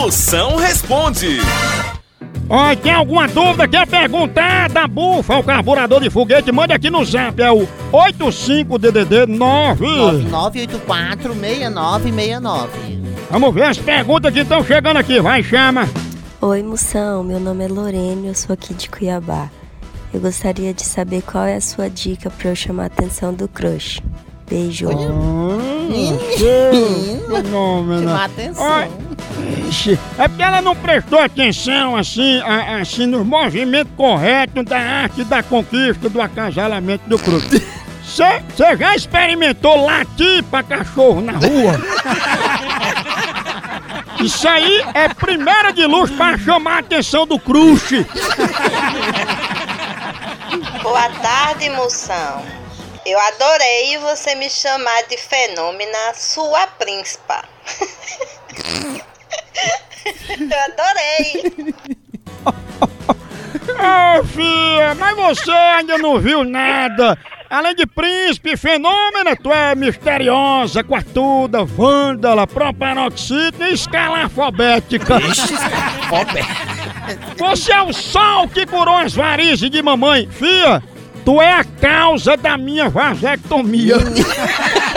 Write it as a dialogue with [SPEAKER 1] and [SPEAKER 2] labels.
[SPEAKER 1] Moção responde.
[SPEAKER 2] Ó, tem alguma dúvida? Quer perguntar da bufa, o carburador de foguete? Mande aqui no zap, é o 85DDD 9.
[SPEAKER 3] 99846969.
[SPEAKER 2] Vamos ver as perguntas que estão chegando aqui, vai, chama.
[SPEAKER 4] Oi, moção. Meu nome é Lorene, eu sou aqui de Cuiabá. Eu gostaria de saber qual é a sua dica para eu chamar a atenção do crush. Beijo.
[SPEAKER 2] Fenômeno.
[SPEAKER 3] Chamar atenção.
[SPEAKER 2] Ó, ixi, É porque ela não prestou atenção assim, a- assim nos movimentos corretos da arte da conquista do acasalamento do crush. Você já experimentou latir pra cachorro na rua? Isso aí é primeira de luz pra chamar a atenção do crush.
[SPEAKER 5] Boa tarde, moção. Eu adorei você me chamar de fenômena sua príncipa. Eu adorei.
[SPEAKER 2] Ô, filha, mas você ainda não viu nada. Além de príncipe, fenômeno, tu é misteriosa, quartuda, vândala, proparoxítona e escalafobética. Você é o sol que curou as varizes de mamãe. Fia, tu é a causa da minha vasectomia.